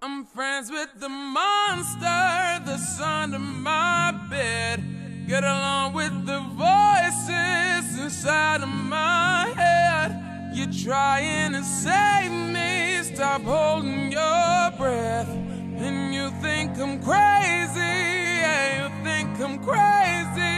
I'm friends with the monster that's under my bed. Get along with the voices inside of my head. You're trying to save me, stop holding your breath. And you think I'm crazy, yeah, you think I'm crazy.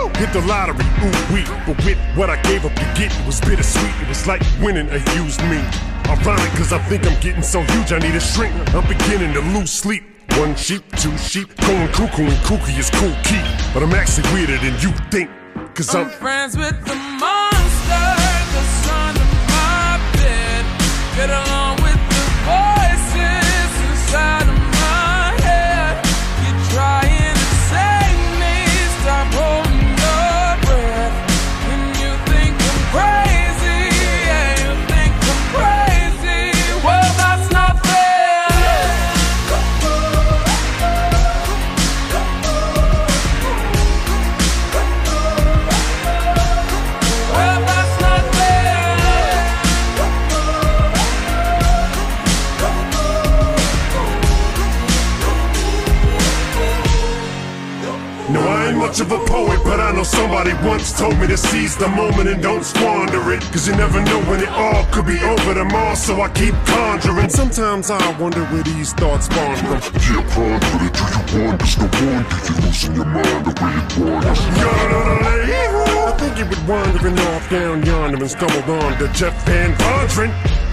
Hit the lottery, ooh wee. But with what I gave up to get, it was bittersweet. It was like winning a used me. Ironic, cause I think I'm getting so huge, I need a shrink. I'm beginning to lose sleep. One sheep, two sheep, going cuckoo and kooky is cool key. But I'm actually weirder than you think. Cause I'm, I'm friends with the monster that's under my bed. Me to seize the moment and don't squander it. Cause you never know when it all could be over tomorrow, so I keep conjuring. Sometimes I wonder where these thoughts spawn from. Yeah, ponder it, do you wonder? No wonder you're losing your mind the way it wanders. I think he was wandering off down yonder and stumbled on to Jeff Van Vondren.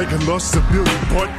Amongst you, a regular civilian. But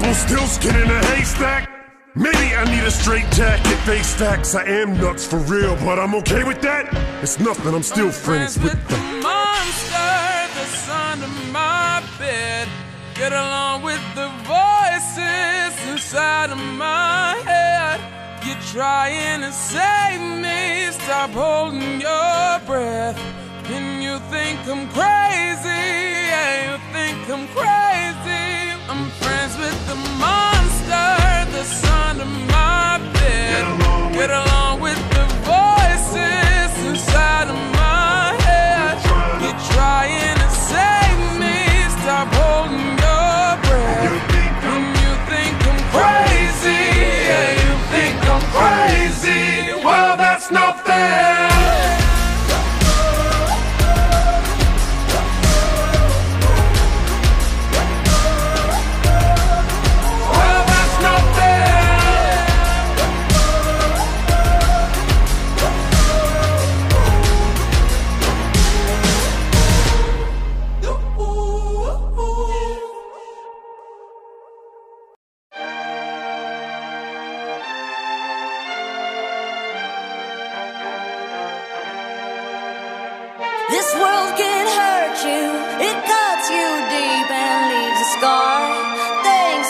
Rumple still skin in a haystack. Maybe I need a straight jacket, face stacks. I am nuts for real, but I'm okay with that. It's nothing, I'm still friends with the them. monster that's under my bed. Get along with the voices inside of my head. You're trying to save me, stop holding your breath. And you think I'm crazy, yeah, you think I'm crazy. With the monster that's under my bed. Get along with the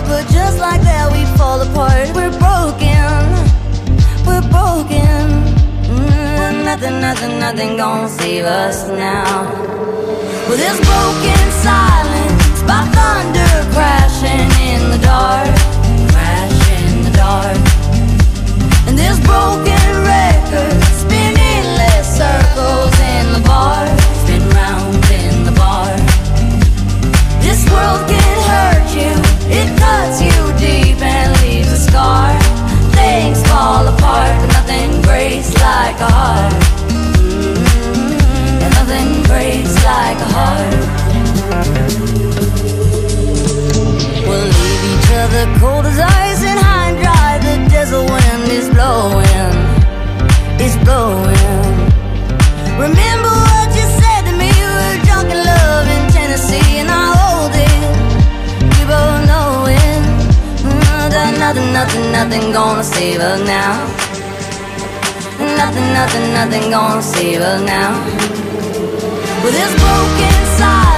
Love, but just like that, we fall apart. We're broken, we're broken. Mm, nothing, nothing, nothing gonna save us now. Well, this broken silence like a heart. And nothing breaks like a heart. We'll leave each other cold as ice and high and dry. The desert wind is blowing, is blowing. Remember what you said to me? We were drunk in love in Tennessee, and I hold it. We both know it. Mm, nothing, nothing, nothing gonna save us now. Nothing, nothing, nothing gonna save us now. With this broken silence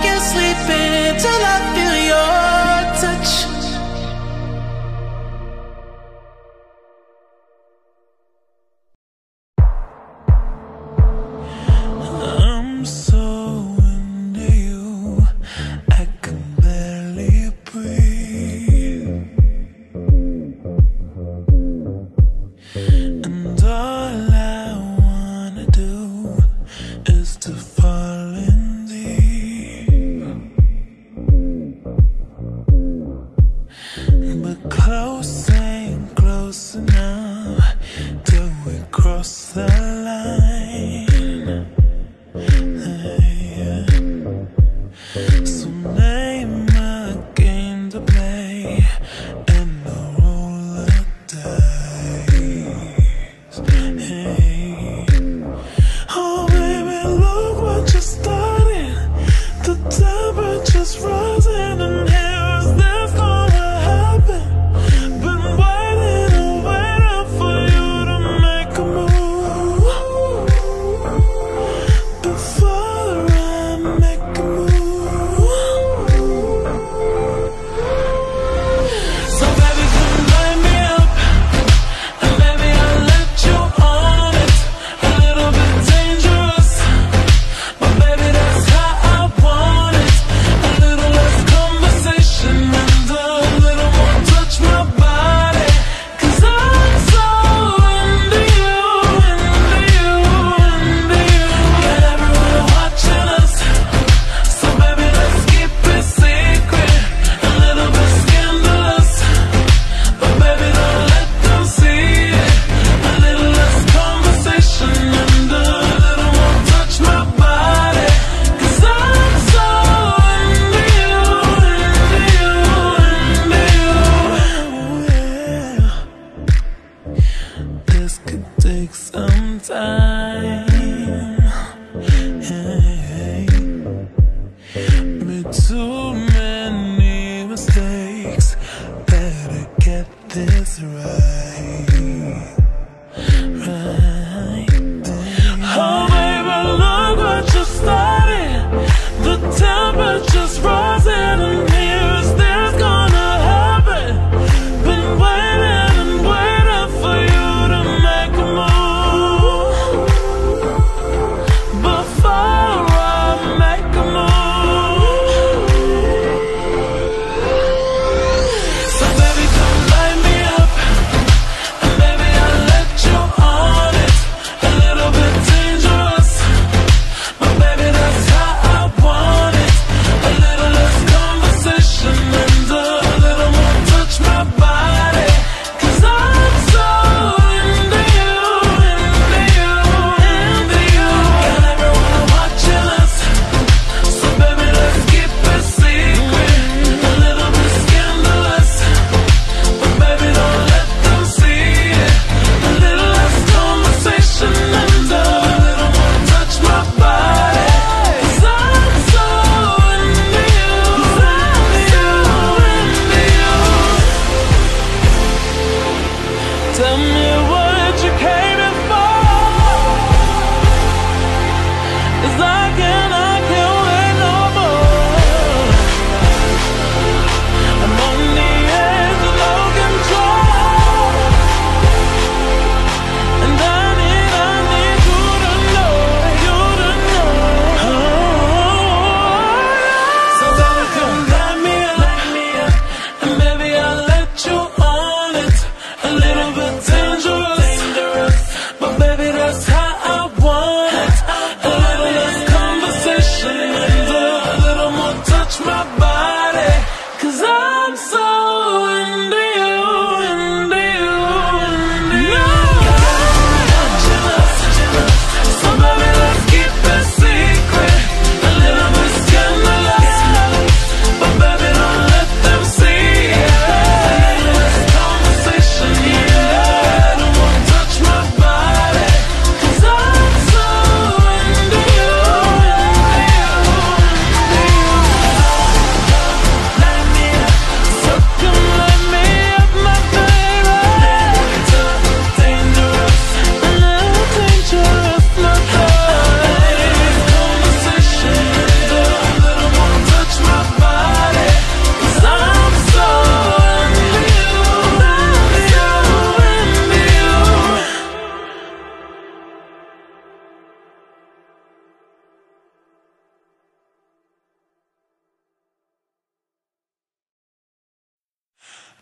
Been waiting for I feel your a move.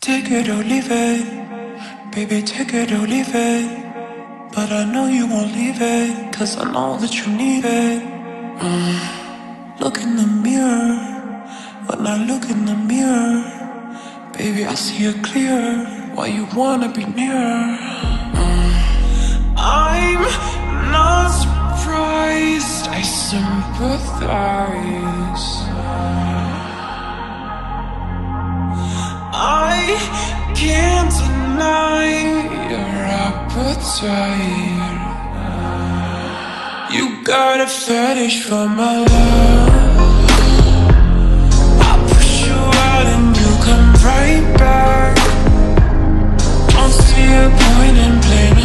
Take it or leave it, baby, take it or leave it. But I know you won't leave it, cause I know that you need it. Mm. Look in the mirror, when I look in the mirror, baby, I see it clear. Why you wanna be near? Mm. I'm not surprised, I sympathize. I can't deny your appetite. You got a fetish for my love. I push you out and you come right back. Don't see a point in playing.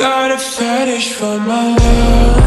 got a fetish for my love.